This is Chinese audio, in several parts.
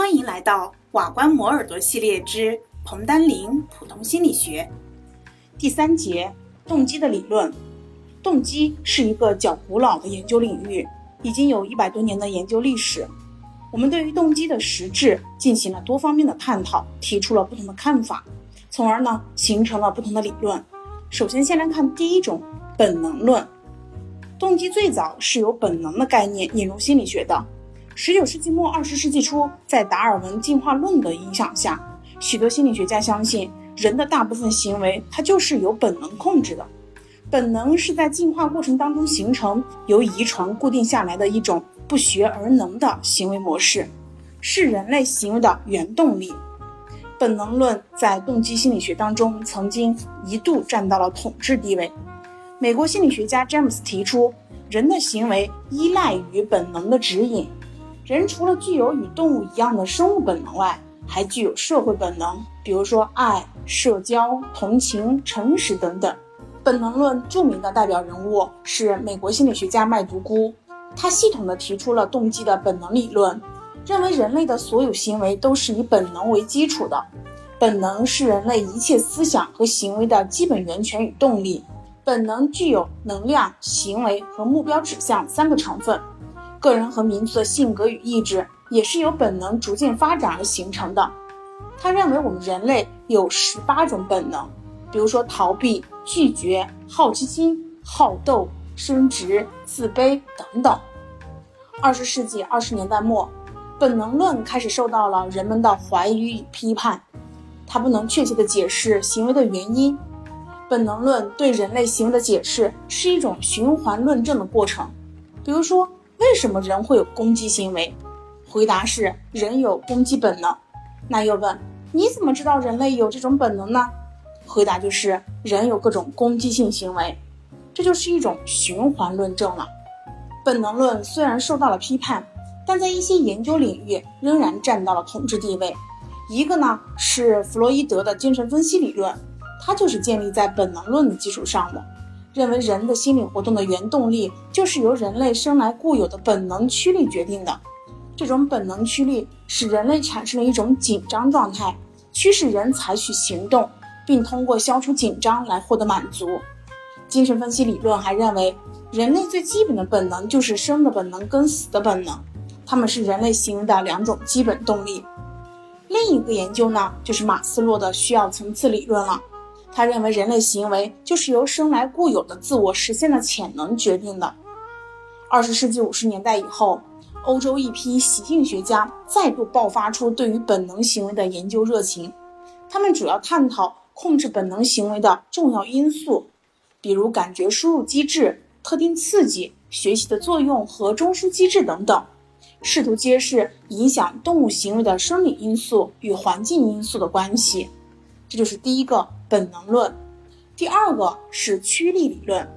欢迎来到瓦关摩耳朵系列之彭丹林普通心理学第三节动机的理论。动机是一个较古老的研究领域，已经有一百多年的研究历史。我们对于动机的实质进行了多方面的探讨，提出了不同的看法，从而呢形成了不同的理论。首先，先来看第一种本能论。动机最早是由本能的概念引入心理学的。十九世纪末二十世纪初，在达尔文进化论的影响下，许多心理学家相信人的大部分行为它就是由本能控制的。本能是在进化过程当中形成、由遗传固定下来的一种不学而能的行为模式，是人类行为的原动力。本能论在动机心理学当中曾经一度占到了统治地位。美国心理学家詹姆斯提出，人的行为依赖于本能的指引。人除了具有与动物一样的生物本能外，还具有社会本能，比如说爱、社交、同情、诚实等等。本能论著名的代表人物是美国心理学家麦独孤，他系统地提出了动机的本能理论，认为人类的所有行为都是以本能为基础的，本能是人类一切思想和行为的基本源泉与动力。本能具有能量、行为和目标指向三个成分。个人和民族的性格与意志也是由本能逐渐发展而形成的。他认为我们人类有十八种本能，比如说逃避、拒绝、好奇心、好斗、升职、自卑等等。二十世纪二十年代末，本能论开始受到了人们的怀疑与批判，它不能确切的解释行为的原因。本能论对人类行为的解释是一种循环论证的过程。比如说，为什么人会有攻击行为？回答是人有攻击本能。那又问你怎么知道人类有这种本能呢？回答就是人有各种攻击性行为。这就是一种循环论证了。本能论虽然受到了批判，但在一些研究领域仍然占到了统治地位。一个呢是弗洛伊德的精神分析理论。它就是建立在本能论的基础上的，认为人的心理活动的原动力就是由人类生来固有的本能驱力决定的。这种本能驱力使人类产生了一种紧张状态，驱使人采取行动，并通过消除紧张来获得满足。精神分析理论还认为，人类最基本的本能就是生的本能跟死的本能，它们是人类行为的两种基本动力。另一个研究呢，就是马斯洛的需要层次理论了。他认为人类行为就是由生来固有的自我实现的潜能决定的。二十世纪五十年代以后，欧洲一批习性学家再度爆发出对于本能行为的研究热情。他们主要探讨控制本能行为的重要因素，比如感觉输入机制、特定刺激、学习的作用和中枢机制等等，试图揭示影响动物行为的生理因素与环境因素的关系。这就是第一个。本能论，第二个是驱力理论。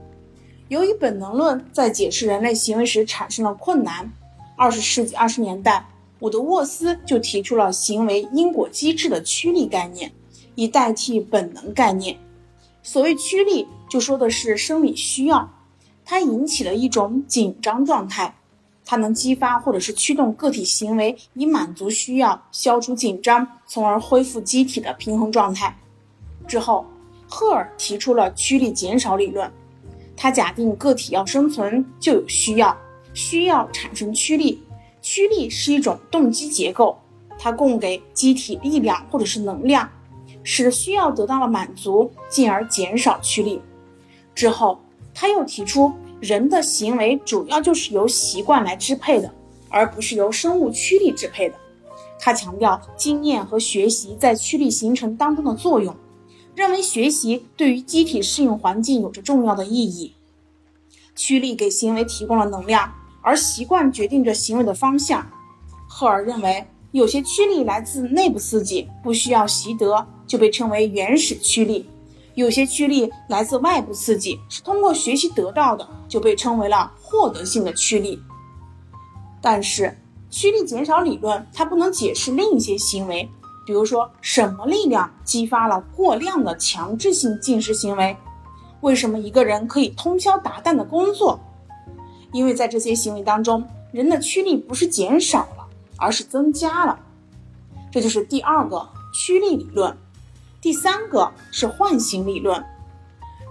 由于本能论在解释人类行为时产生了困难，二十世纪二十年代，伍德沃斯就提出了行为因果机制的趋力概念，以代替本能概念。所谓趋力，就说的是生理需要，它引起了一种紧张状态，它能激发或者是驱动个体行为，以满足需要，消除紧张，从而恢复机体的平衡状态。之后，赫尔提出了驱力减少理论。他假定个体要生存就有需要，需要产生驱力，驱力是一种动机结构，它供给机体力量或者是能量，使需要得到了满足，进而减少驱力。之后，他又提出人的行为主要就是由习惯来支配的，而不是由生物驱力支配的。他强调经验和学习在驱力形成当中的作用。认为学习对于机体适应环境有着重要的意义。驱力给行为提供了能量，而习惯决定着行为的方向。赫尔认为，有些驱力来自内部刺激，不需要习得，就被称为原始驱力；有些驱力来自外部刺激，是通过学习得到的，就被称为了获得性的驱力。但是，驱力减少理论它不能解释另一些行为。比如说，什么力量激发了过量的强制性进食行为？为什么一个人可以通宵达旦的工作？因为在这些行为当中，人的驱力不是减少了，而是增加了。这就是第二个驱力理论。第三个是唤醒理论。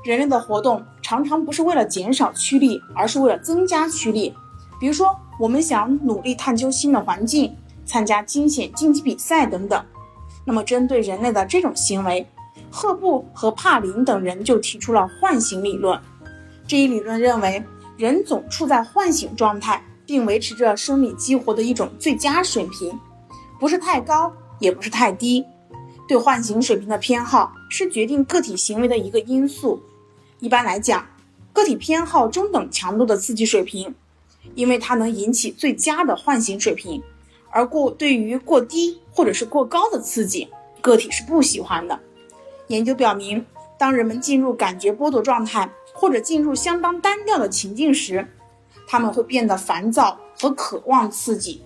人类的活动常常不是为了减少驱力，而是为了增加驱力。比如说，我们想努力探究新的环境，参加惊险竞技比赛等等。那么，针对人类的这种行为，赫布和帕林等人就提出了唤醒理论。这一理论认为，人总处在唤醒状态，并维持着生理激活的一种最佳水平，不是太高，也不是太低。对唤醒水平的偏好是决定个体行为的一个因素。一般来讲，个体偏好中等强度的刺激水平，因为它能引起最佳的唤醒水平；而过对于过低或者是过高的刺激，个体是不喜欢的。研究表明，当人们进入感觉剥夺状态或者进入相当单调的情境时，他们会变得烦躁和渴望刺激。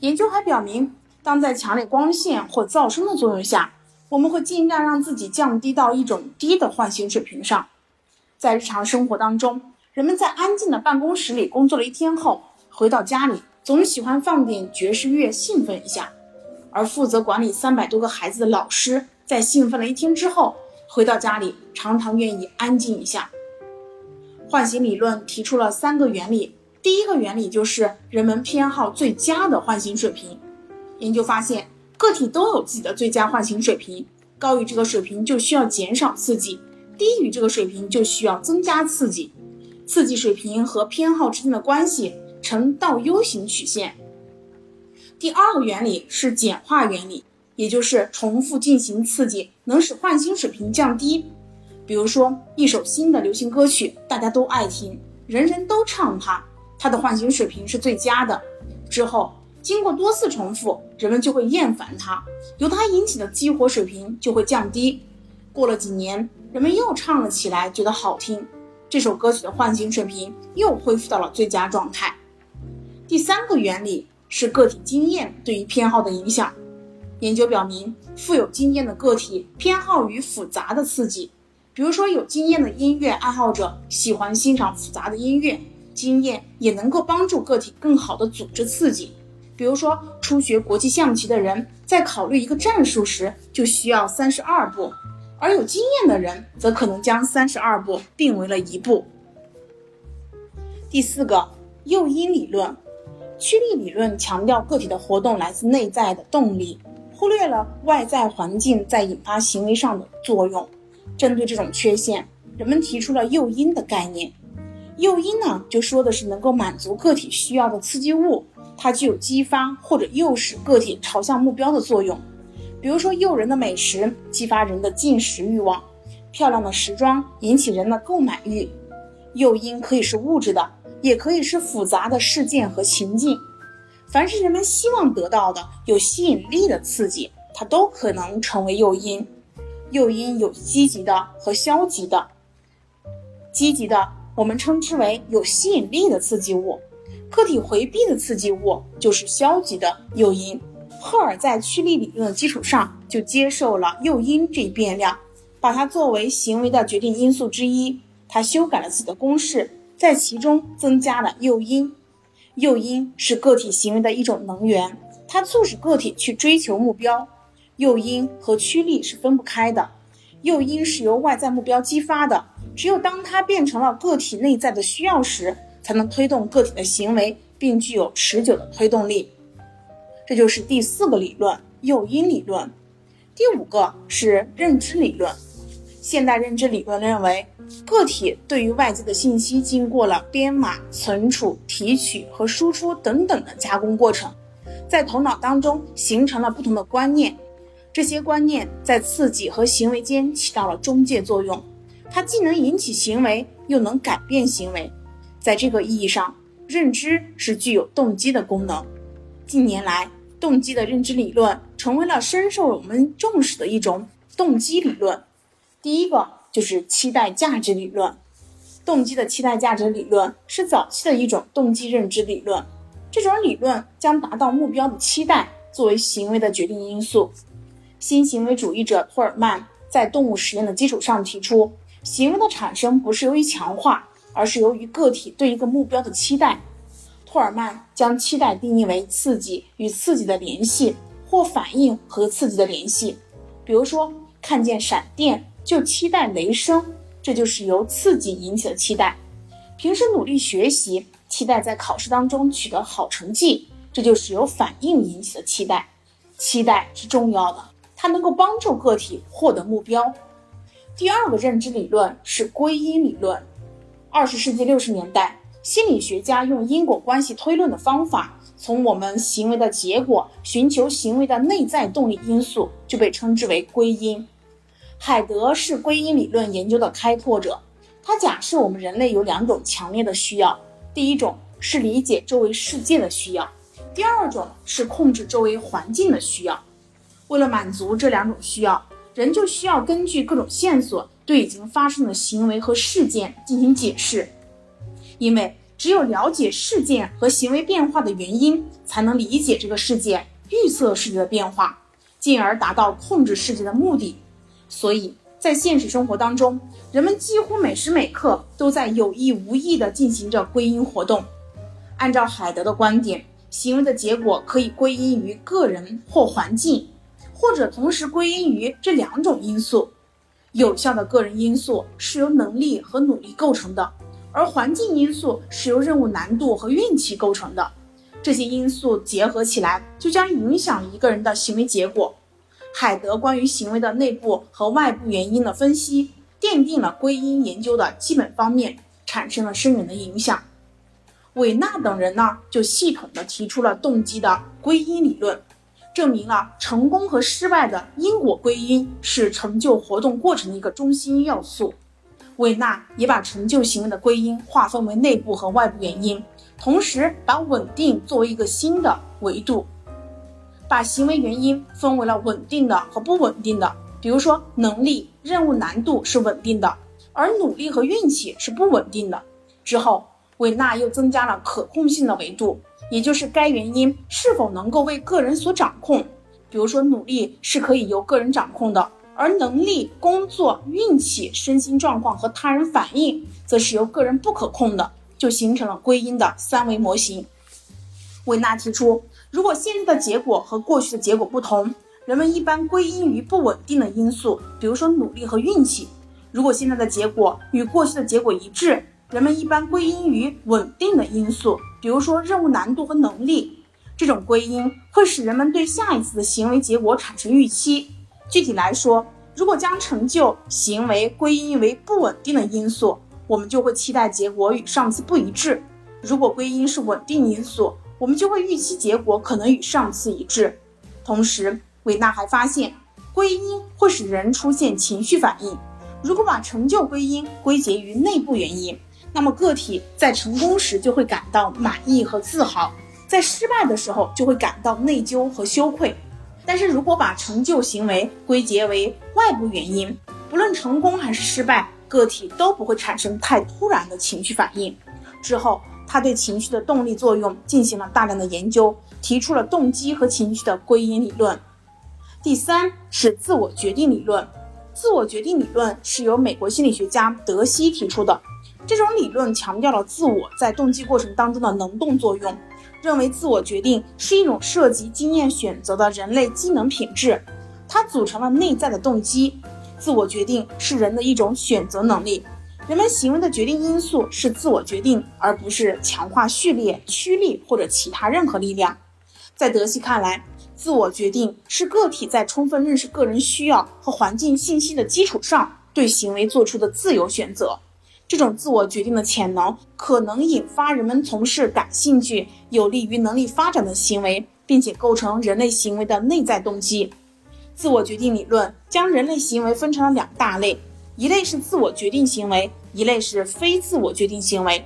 研究还表明，当在强烈光线或噪声的作用下，我们会尽量让自己降低到一种低的唤醒水平上。在日常生活当中，人们在安静的办公室里工作了一天后，回到家里总喜欢放点爵士乐兴奋一下；而负责管理三百多个孩子的老师，在兴奋了一天之后，回到家里常常愿意安静一下。唤醒理论提出了三个原理，第一个原理就是人们偏好最佳的唤醒水平。研究发现，个体都有自己的最佳唤醒水平，高于这个水平就需要减少刺激。低于这个水平就需要增加刺激，刺激水平和偏好之间的关系呈倒 U 型曲线。第二个原理是简化原理，也就是重复进行刺激能使唤醒水平降低。比如说一首新的流行歌曲，大家都爱听，人人都唱它，它的唤醒水平是最佳的。之后经过多次重复，人们就会厌烦它，由它引起的激活水平就会降低。过了几年。人们又唱了起来，觉得好听，这首歌曲的唤醒水平又恢复到了最佳状态。第三个原理是个体经验对于偏好的影响。研究表明，富有经验的个体偏好于复杂的刺激，比如说有经验的音乐爱好者喜欢欣赏复杂的音乐。经验也能够帮助个体更好的组织刺激，比如说初学国际象棋的人在考虑一个战术时就需要三十二步。而有经验的人则可能将三十二步并为了一步。第四个诱因理论，驱力理论强调个体的活动来自内在的动力，忽略了外在环境在引发行为上的作用。针对这种缺陷，人们提出了诱因的概念。诱因呢，就说的是能够满足个体需要的刺激物，它具有激发或者诱使个体朝向目标的作用。比如说，诱人的美食激发人的进食欲望，漂亮的时装引起人的购买欲。诱因可以是物质的，也可以是复杂的事件和情境。凡是人们希望得到的、有吸引力的刺激，它都可能成为诱因。诱因有积极的和消极的。积极的，我们称之为有吸引力的刺激物；个体回避的刺激物就是消极的诱因。赫尔在趋力理论的基础上，就接受了诱因这一变量，把它作为行为的决定因素之一。他修改了自己的公式，在其中增加了诱因。诱因是个体行为的一种能源，它促使个体去追求目标。诱因和驱力是分不开的。诱因是由外在目标激发的，只有当它变成了个体内在的需要时，才能推动个体的行为，并具有持久的推动力。这就是第四个理论——诱因理论。第五个是认知理论。现代认知理论认为，个体对于外界的信息经过了编码、存储、提取和输出等等的加工过程，在头脑当中形成了不同的观念。这些观念在刺激和行为间起到了中介作用，它既能引起行为，又能改变行为。在这个意义上，认知是具有动机的功能。近年来，动机的认知理论成为了深受我们重视的一种动机理论。第一个就是期待价值理论。动机的期待价值理论是早期的一种动机认知理论。这种理论将达到目标的期待作为行为的决定因素。新行为主义者托尔曼在动物实验的基础上提出，行为的产生不是由于强化，而是由于个体对一个目标的期待。托尔曼将期待定义为刺激与刺激的联系，或反应和刺激的联系。比如说，看见闪电就期待雷声，这就是由刺激引起的期待；平时努力学习，期待在考试当中取得好成绩，这就是由反应引起的期待。期待是重要的，它能够帮助个体获得目标。第二个认知理论是归因理论。二十世纪六十年代，心理学家用因果关系推论的方法，从我们行为的结果寻求行为的内在动力因素，就被称之为归因。海德是归因理论研究的开拓者，他假设我们人类有两种强烈的需要，第一种是理解周围世界的需要，第二种是控制周围环境的需要。为了满足这两种需要，人就需要根据各种线索。对已经发生的行为和事件进行解释，因为只有了解事件和行为变化的原因，才能理解这个事件，预测世界的变化，进而达到控制世界的目的。所以在现实生活当中，人们几乎每时每刻都在有意无意地进行着归因活动。按照海德的观点，行为的结果可以归因于个人或环境，或者同时归因于这两种因素。有效的个人因素是由能力和努力构成的，而环境因素是由任务难度和运气构成的。这些因素结合起来，就将影响一个人的行为结果。海德关于行为的内部和外部原因的分析，奠定了归因研究的基本方面，产生了深远的影响。韦纳等人呢，就系统的提出了动机的归因理论。证明了成功和失败的因果归因是成就活动过程的一个中心要素。韦纳也把成就行为的归因划分为内部和外部原因，同时把稳定作为一个新的维度，把行为原因分为了稳定的和不稳定的。比如说，能力、任务难度是稳定的，而努力和运气是不稳定的。之后，韦纳又增加了可控性的维度。也就是该原因是否能够为个人所掌控，比如说努力是可以由个人掌控的，而能力、工作、运气、身心状况和他人反应则是由个人不可控的，就形成了归因的三维模型。维纳提出，如果现在的结果和过去的结果不同，人们一般归因于不稳定的因素，比如说努力和运气；如果现在的结果与过去的结果一致，人们一般归因于稳定的因素。比如说任务难度和能力，这种归因会使人们对下一次的行为结果产生预期。具体来说，如果将成就行为归因为不稳定的因素，我们就会期待结果与上次不一致；如果归因是稳定因素，我们就会预期结果可能与上次一致。同时，韦纳还发现，归因会使人出现情绪反应。如果把成就归因归结于内部原因，那么个体在成功时就会感到满意和自豪，在失败的时候就会感到内疚和羞愧。但是如果把成就行为归结为外部原因，不论成功还是失败，个体都不会产生太突然的情绪反应。之后，他对情绪的动力作用进行了大量的研究，提出了动机和情绪的归因理论。第三是自我决定理论，自我决定理论是由美国心理学家德西提出的。这种理论强调了自我在动机过程当中的能动作用，认为自我决定是一种涉及经验选择的人类机能品质，它组成了内在的动机。自我决定是人的一种选择能力，人们行为的决定因素是自我决定，而不是强化序列、驱力或者其他任何力量。在德西看来，自我决定是个体在充分认识个人需要和环境信息的基础上对行为做出的自由选择。这种自我决定的潜能可能引发人们从事感兴趣、有利于能力发展的行为，并且构成人类行为的内在动机。自我决定理论将人类行为分成了两大类：一类是自我决定行为，一类是非自我决定行为。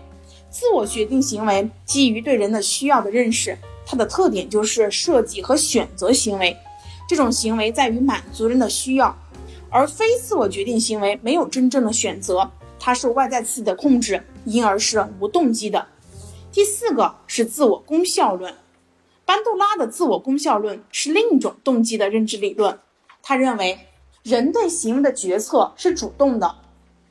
自我决定行为基于对人的需要的认识，它的特点就是设计和选择行为。这种行为在于满足人的需要，而非自我决定行为没有真正的选择。它受外在刺激的控制，因而是无动机的。第四个是自我功效论，班杜拉的自我功效论是另一种动机的认知理论。他认为，人对行为的决策是主动的，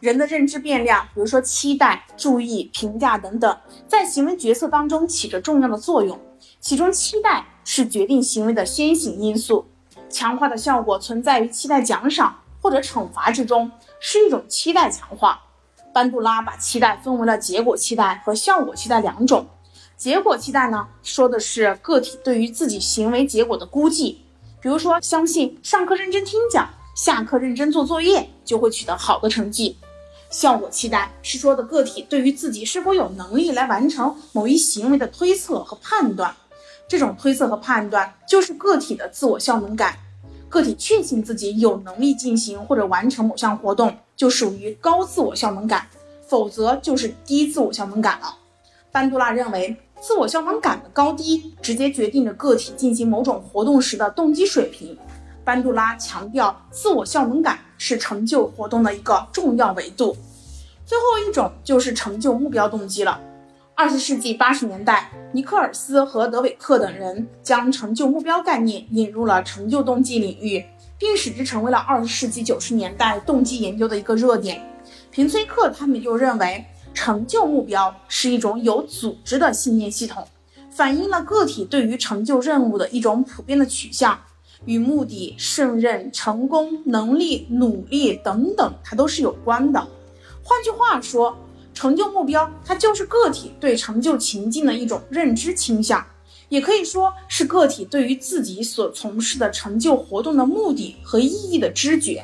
人的认知变量，比如说期待、注意、评价等等，在行为决策当中起着重要的作用。其中，期待是决定行为的先行因素。强化的效果存在于期待奖赏或者惩罚之中，是一种期待强化。班杜拉把期待分为了结果期待和效果期待两种。结果期待呢，说的是个体对于自己行为结果的估计，比如说相信上课认真听讲，下课认真做作业就会取得好的成绩。效果期待是说的个体对于自己是否有能力来完成某一行为的推测和判断。这种推测和判断就是个体的自我效能感。个体确信自己有能力进行或者完成某项活动，就属于高自我效能感；否则就是低自我效能感了。班杜拉认为，自我效能感的高低直接决定着个体进行某种活动时的动机水平。班杜拉强调，自我效能感是成就活动的一个重要维度。最后一种就是成就目标动机了。二十世纪八十年代，尼克尔斯和德韦克等人将成就目标概念引入了成就动机领域，并使之成为了二十世纪九十年代动机研究的一个热点。平崔克他们就认为，成就目标是一种有组织的信念系统，反映了个体对于成就任务的一种普遍的取向，与目的、胜任、成功、能力、努力等等，它都是有关的。换句话说。成就目标，它就是个体对成就情境的一种认知倾向，也可以说是个体对于自己所从事的成就活动的目的和意义的知觉。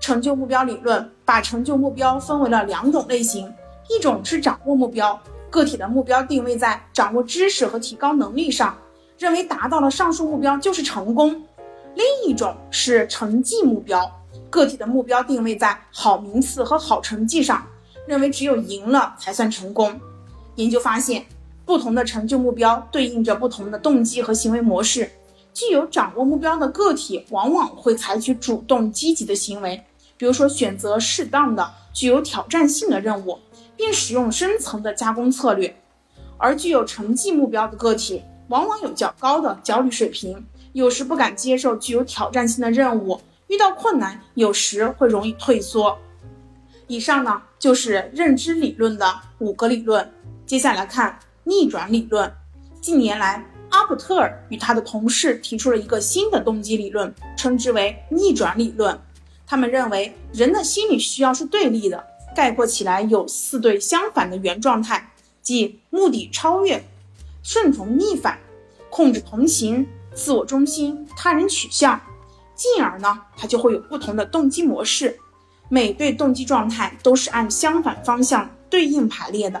成就目标理论把成就目标分为了两种类型，一种是掌握目标，个体的目标定位在掌握知识和提高能力上，认为达到了上述目标就是成功；另一种是成绩目标，个体的目标定位在好名次和好成绩上。认为只有赢了才算成功。研究发现，不同的成就目标对应着不同的动机和行为模式。具有掌握目标的个体往往会采取主动积极的行为，比如说选择适当的、具有挑战性的任务，并使用深层的加工策略。而具有成绩目标的个体往往有较高的焦虑水平，有时不敢接受具有挑战性的任务，遇到困难有时会容易退缩。以上呢就是认知理论的五个理论，接下来看逆转理论。近年来，阿普特尔与他的同事提出了一个新的动机理论，称之为逆转理论。他们认为人的心理需要是对立的，概括起来有四对相反的原状态，即目的超越、顺从逆反、控制同行、自我中心、他人取向，进而呢，它就会有不同的动机模式。每对动机状态都是按相反方向对应排列的，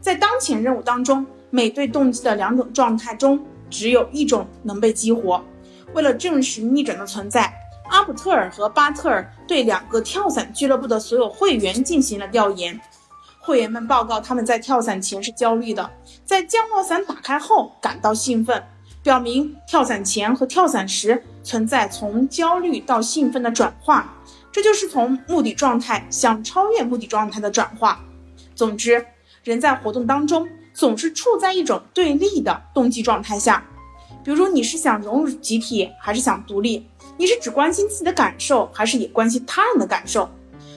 在当前任务当中，每对动机的两种状态中只有一种能被激活。为了证实逆转的存在，阿普特尔和巴特尔对两个跳伞俱乐部的所有会员进行了调研。会员们报告，他们在跳伞前是焦虑的，在降落伞打开后感到兴奋，表明跳伞前和跳伞时存在从焦虑到兴奋的转化。这就是从目的状态向超越目的状态的转化。总之，人在活动当中总是处在一种对立的动机状态下。比如，你是想融入集体，还是想独立？你是只关心自己的感受，还是也关心他人的感受？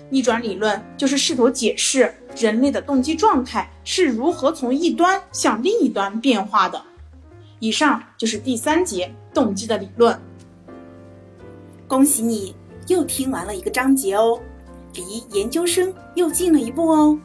逆转理论就是试图解释人类的动机状态是如何从一端向另一端变化的。以上就是第三节动机的理论。恭喜你！又听完了一个章节哦，离研究生又近了一步哦。